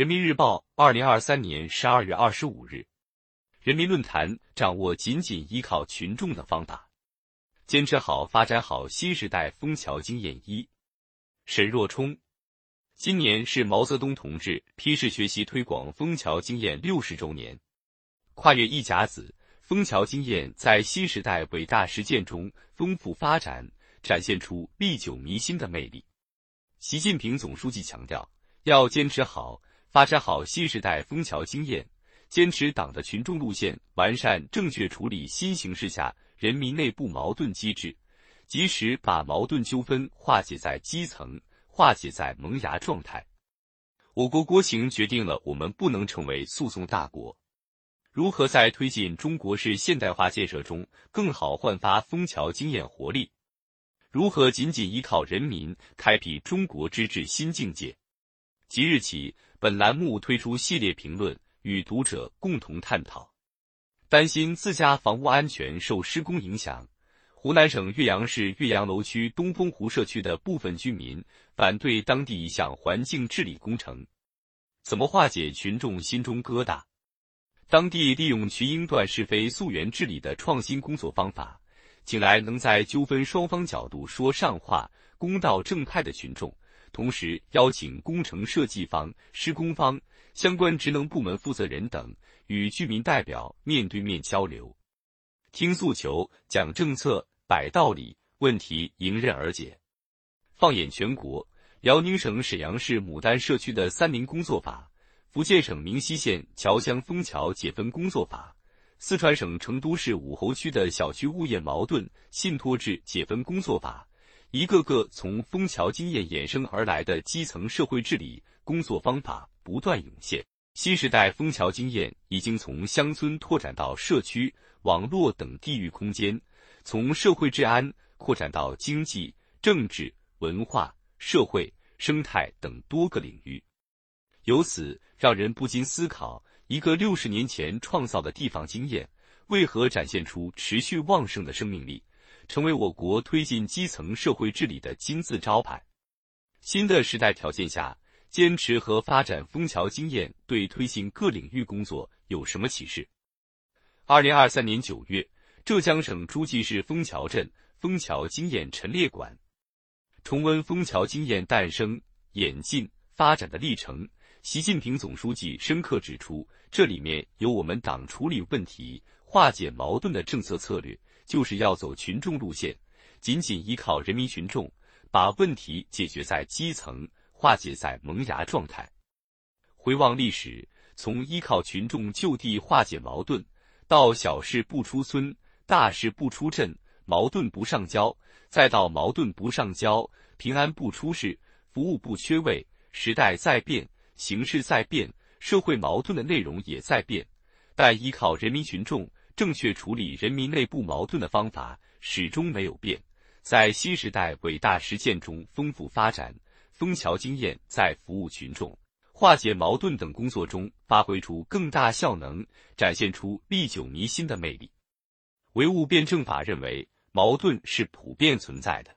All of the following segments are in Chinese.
人民日报，二零二三年十二月二十五日。人民论坛：掌握紧紧依靠群众的方法，坚持好发展好新时代枫桥经验一。沈若冲，今年是毛泽东同志批示学习推广枫桥经验六十周年，跨越一甲子，枫桥经验在新时代伟大实践中丰富发展，展现出历久弥新的魅力。习近平总书记强调，要坚持好发展好新时代枫桥经验。坚持党的群众路线，完善正确处理新形势下人民内部矛盾机制，及时把矛盾纠纷化解在基层，化解在萌芽状态。我国国情决定了我们不能成为诉讼大国。如何在推进中国式现代化建设中更好焕发枫桥经验活力？如何紧紧依靠人民，开辟中国之治新境界？即日起，本栏目推出系列评论。与读者共同探讨。担心自家房屋安全受施工影响，湖南省岳阳市岳阳楼区东风湖社区的部分居民反对当地一项环境治理工程。怎么化解群众心中疙瘩？当地利用群英断是非、溯源治理的创新工作方法，请来能在纠纷双方角度说上话、公道正派的群众。同时邀请工程设计方、施工方、相关职能部门负责人等与居民代表面对面交流，听诉求、讲政策、摆道理，问题迎刃而解。放眼全国，辽宁省沈阳市牡丹社区的三民工作法，福建省明溪县侨乡枫桥解分工作法，四川省成都市武侯区的小区物业矛盾信托制解分工作法。一个个从枫桥经验衍生而来的基层社会治理工作方法不断涌现，新时代枫桥经验已经从乡村拓展到社区、网络等地域空间，从社会治安扩展到经济、政治、文化、社会、生态等多个领域。由此让人不禁思考：一个六十年前创造的地方经验，为何展现出持续旺盛的生命力？成为我国推进基层社会治理的金字招牌。新的时代条件下，坚持和发展枫桥经验对推进各领域工作有什么启示？二零二三年九月，浙江省诸暨市枫桥镇枫桥经验陈列馆，重温枫桥经验诞生、演进、发展的历程。习近平总书记深刻指出，这里面有我们党处理问题、化解矛盾的政策策略。就是要走群众路线，紧紧依靠人民群众，把问题解决在基层，化解在萌芽状态。回望历史，从依靠群众就地化解矛盾，到小事不出村，大事不出镇，矛盾不上交，再到矛盾不上交，平安不出事，服务不缺位。时代在变，形势在变，社会矛盾的内容也在变，但依靠人民群众。正确处理人民内部矛盾的方法始终没有变，在新时代伟大实践中丰富发展。枫桥经验在服务群众、化解矛盾等工作中发挥出更大效能，展现出历久弥新的魅力。唯物辩证法认为，矛盾是普遍存在的。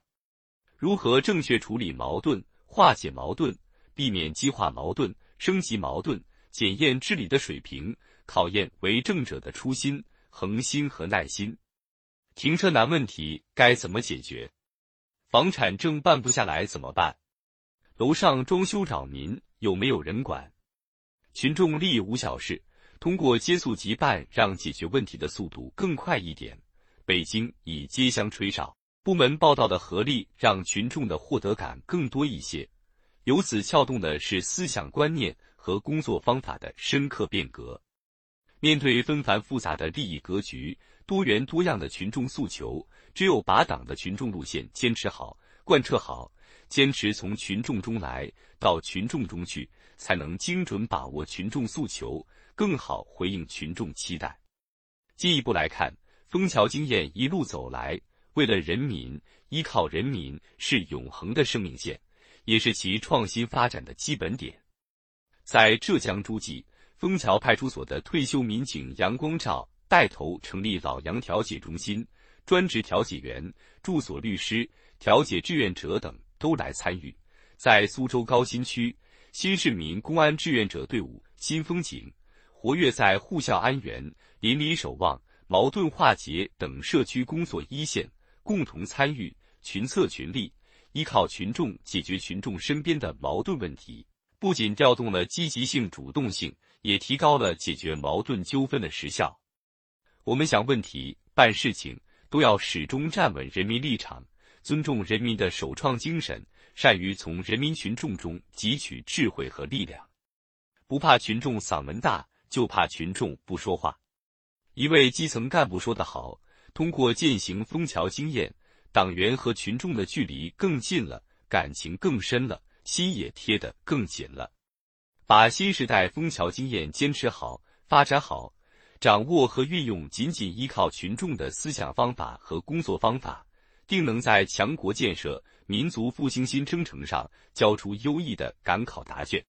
如何正确处理矛盾、化解矛盾，避免激化矛盾、升级矛盾，检验治理的水平，考验为政者的初心。恒心和耐心，停车难问题该怎么解决？房产证办不下来怎么办？楼上装修扰民有没有人管？群众利益无小事，通过接速即办，让解决问题的速度更快一点。北京以街乡吹哨，部门报道的合力，让群众的获得感更多一些。由此撬动的是思想观念和工作方法的深刻变革。面对纷繁复杂的利益格局、多元多样的群众诉求，只有把党的群众路线坚持好、贯彻好，坚持从群众中来到群众中去，才能精准把握群众诉求，更好回应群众期待。进一步来看，枫桥经验一路走来，为了人民、依靠人民是永恒的生命线，也是其创新发展的基本点。在浙江诸暨。枫桥派出所的退休民警杨光照带头成立老杨调解中心，专职调解员、住所律师、调解志愿者等都来参与。在苏州高新区，新市民公安志愿者队伍新风景，活跃在护校安源、邻里守望、矛盾化解等社区工作一线，共同参与、群策群力，依靠群众解决群众身边的矛盾问题。不仅调动了积极性、主动性，也提高了解决矛盾纠纷的时效。我们想问题、办事情，都要始终站稳人民立场。尊重人民的首创精神，善于从人民群众中汲取智慧和力量，不怕群众嗓门大，就怕群众不说话。一位基层干部说得好：“通过践行枫桥经验，党员和群众的距离更近了，感情更深了，心也贴得更紧了。把新时代枫桥经验坚持好、发展好，掌握和运用仅仅依靠群众的思想方法和工作方法。”定能在强国建设、民族复兴新征程上交出优异的赶考答卷。